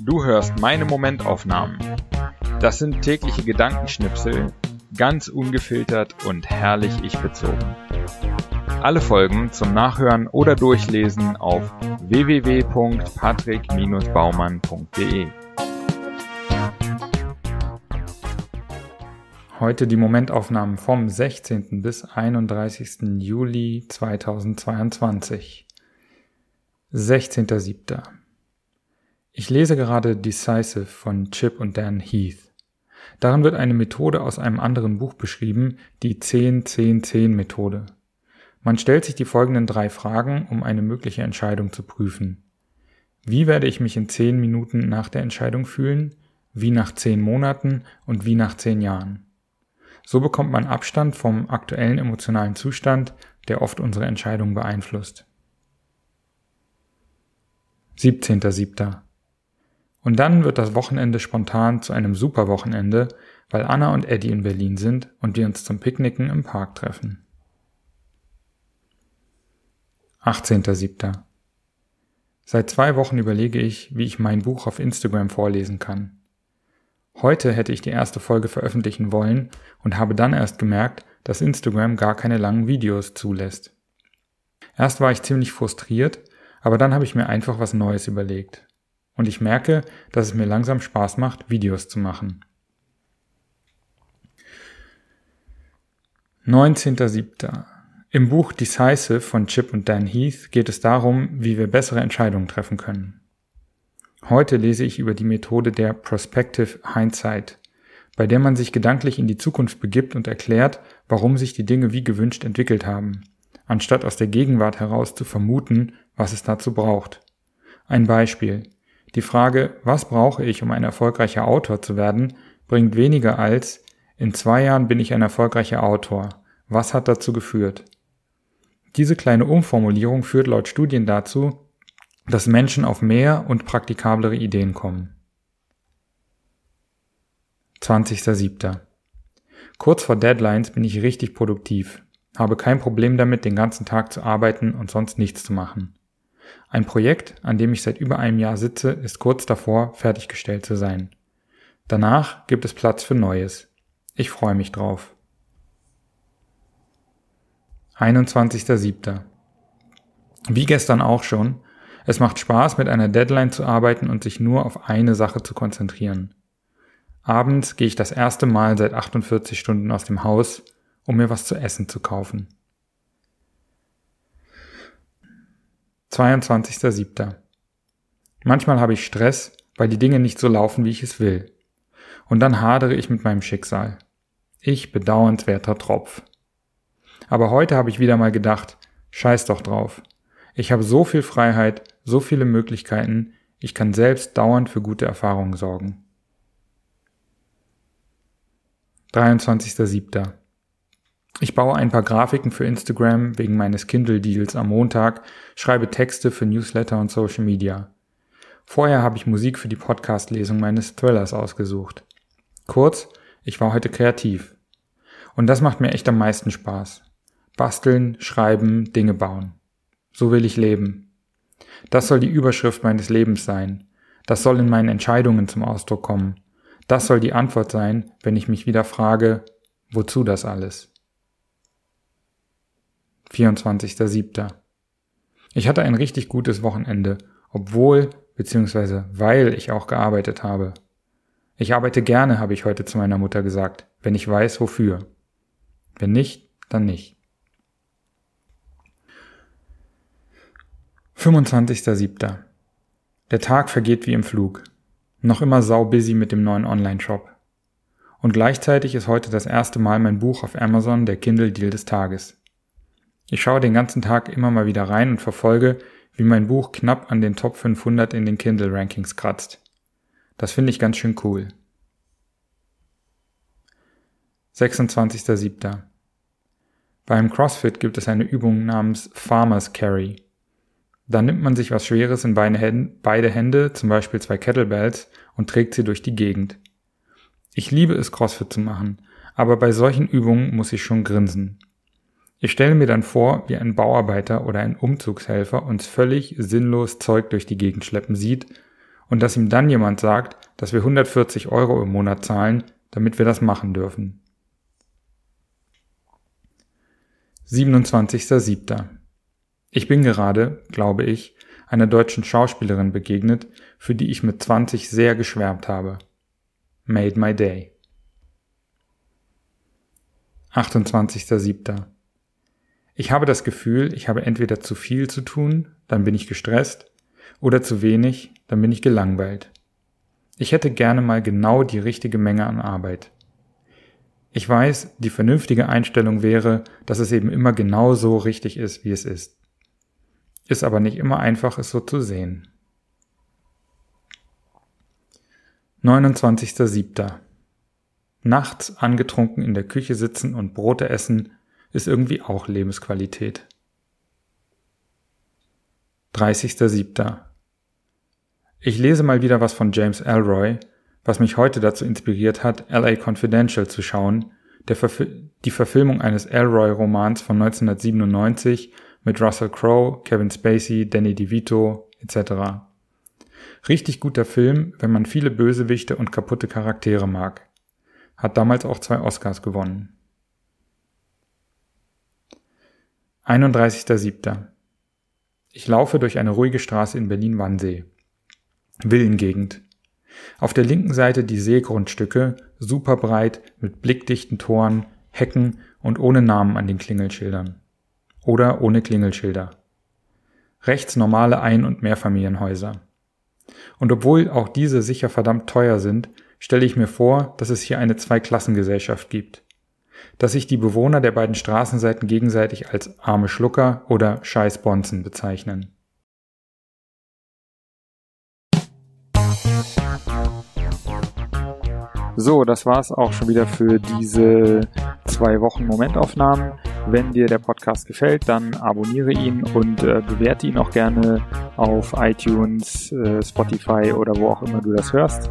Du hörst meine Momentaufnahmen. Das sind tägliche Gedankenschnipsel, ganz ungefiltert und herrlich ich bezogen. Alle Folgen zum Nachhören oder Durchlesen auf www.patrick-baumann.de. Heute die Momentaufnahmen vom 16. bis 31. Juli 2022. 16.07. Ich lese gerade Decisive von Chip und Dan Heath. Darin wird eine Methode aus einem anderen Buch beschrieben, die 10-10-10-Methode. Man stellt sich die folgenden drei Fragen, um eine mögliche Entscheidung zu prüfen. Wie werde ich mich in 10 Minuten nach der Entscheidung fühlen? Wie nach 10 Monaten und wie nach 10 Jahren? So bekommt man Abstand vom aktuellen emotionalen Zustand, der oft unsere Entscheidung beeinflusst. 17.07. Und dann wird das Wochenende spontan zu einem super Wochenende, weil Anna und Eddie in Berlin sind und wir uns zum Picknicken im Park treffen. 18.07. Seit zwei Wochen überlege ich, wie ich mein Buch auf Instagram vorlesen kann. Heute hätte ich die erste Folge veröffentlichen wollen und habe dann erst gemerkt, dass Instagram gar keine langen Videos zulässt. Erst war ich ziemlich frustriert, aber dann habe ich mir einfach was Neues überlegt. Und ich merke, dass es mir langsam Spaß macht, Videos zu machen. 19.07. Im Buch Decisive von Chip und Dan Heath geht es darum, wie wir bessere Entscheidungen treffen können. Heute lese ich über die Methode der Prospective Hindsight, bei der man sich gedanklich in die Zukunft begibt und erklärt, warum sich die Dinge wie gewünscht entwickelt haben, anstatt aus der Gegenwart heraus zu vermuten, was es dazu braucht. Ein Beispiel. Die Frage, was brauche ich, um ein erfolgreicher Autor zu werden, bringt weniger als, in zwei Jahren bin ich ein erfolgreicher Autor. Was hat dazu geführt? Diese kleine Umformulierung führt laut Studien dazu, dass Menschen auf mehr und praktikablere Ideen kommen. 20.07. Kurz vor Deadlines bin ich richtig produktiv, habe kein Problem damit, den ganzen Tag zu arbeiten und sonst nichts zu machen. Ein Projekt, an dem ich seit über einem Jahr sitze, ist kurz davor, fertiggestellt zu sein. Danach gibt es Platz für Neues. Ich freue mich drauf. 21.07. Wie gestern auch schon, es macht Spaß, mit einer Deadline zu arbeiten und sich nur auf eine Sache zu konzentrieren. Abends gehe ich das erste Mal seit 48 Stunden aus dem Haus, um mir was zu essen zu kaufen. 22.07. Manchmal habe ich Stress, weil die Dinge nicht so laufen, wie ich es will. Und dann hadere ich mit meinem Schicksal. Ich bedauernswerter Tropf. Aber heute habe ich wieder mal gedacht, scheiß doch drauf. Ich habe so viel Freiheit, so viele Möglichkeiten, ich kann selbst dauernd für gute Erfahrungen sorgen. 23.07. Ich baue ein paar Grafiken für Instagram wegen meines Kindle-Deals am Montag, schreibe Texte für Newsletter und Social Media. Vorher habe ich Musik für die Podcast-Lesung meines Thrillers ausgesucht. Kurz, ich war heute kreativ. Und das macht mir echt am meisten Spaß. Basteln, schreiben, Dinge bauen. So will ich leben. Das soll die Überschrift meines Lebens sein. Das soll in meinen Entscheidungen zum Ausdruck kommen. Das soll die Antwort sein, wenn ich mich wieder frage, wozu das alles? 24.07. Ich hatte ein richtig gutes Wochenende, obwohl bzw. weil ich auch gearbeitet habe. Ich arbeite gerne, habe ich heute zu meiner Mutter gesagt, wenn ich weiß wofür. Wenn nicht, dann nicht. 25.07. Der Tag vergeht wie im Flug. Noch immer sau busy mit dem neuen Online-Shop. Und gleichzeitig ist heute das erste Mal mein Buch auf Amazon der Kindle Deal des Tages. Ich schaue den ganzen Tag immer mal wieder rein und verfolge, wie mein Buch knapp an den Top 500 in den Kindle Rankings kratzt. Das finde ich ganz schön cool. 26.07. Beim CrossFit gibt es eine Übung namens Farmer's Carry. Da nimmt man sich was Schweres in beide Hände, zum Beispiel zwei Kettlebells, und trägt sie durch die Gegend. Ich liebe es, CrossFit zu machen, aber bei solchen Übungen muss ich schon grinsen. Ich stelle mir dann vor, wie ein Bauarbeiter oder ein Umzugshelfer uns völlig sinnlos Zeug durch die Gegend schleppen sieht und dass ihm dann jemand sagt, dass wir 140 Euro im Monat zahlen, damit wir das machen dürfen. 27.07. Ich bin gerade, glaube ich, einer deutschen Schauspielerin begegnet, für die ich mit 20 sehr geschwärmt habe. Made my day. 28.07. Ich habe das Gefühl, ich habe entweder zu viel zu tun, dann bin ich gestresst, oder zu wenig, dann bin ich gelangweilt. Ich hätte gerne mal genau die richtige Menge an Arbeit. Ich weiß, die vernünftige Einstellung wäre, dass es eben immer genau so richtig ist, wie es ist. Ist aber nicht immer einfach, es so zu sehen. 29.07. Nachts angetrunken in der Küche sitzen und Brote essen ist irgendwie auch Lebensqualität. 30.07. Ich lese mal wieder was von James Elroy, was mich heute dazu inspiriert hat, LA Confidential zu schauen, Verf die Verfilmung eines Elroy-Romans von 1997 mit Russell Crowe, Kevin Spacey, Danny DeVito etc. Richtig guter Film, wenn man viele Bösewichte und kaputte Charaktere mag. Hat damals auch zwei Oscars gewonnen. 31.07. Ich laufe durch eine ruhige Straße in Berlin-Wannsee. Villengegend. Auf der linken Seite die Seegrundstücke, super breit, mit blickdichten Toren, Hecken und ohne Namen an den Klingelschildern. Oder ohne Klingelschilder. Rechts normale Ein- und Mehrfamilienhäuser. Und obwohl auch diese sicher verdammt teuer sind, stelle ich mir vor, dass es hier eine Zweiklassengesellschaft gibt. Dass sich die Bewohner der beiden Straßenseiten gegenseitig als arme Schlucker oder Scheißbonzen bezeichnen. So, das war's auch schon wieder für diese zwei Wochen Momentaufnahmen. Wenn dir der Podcast gefällt, dann abonniere ihn und äh, bewerte ihn auch gerne auf iTunes, äh, Spotify oder wo auch immer du das hörst.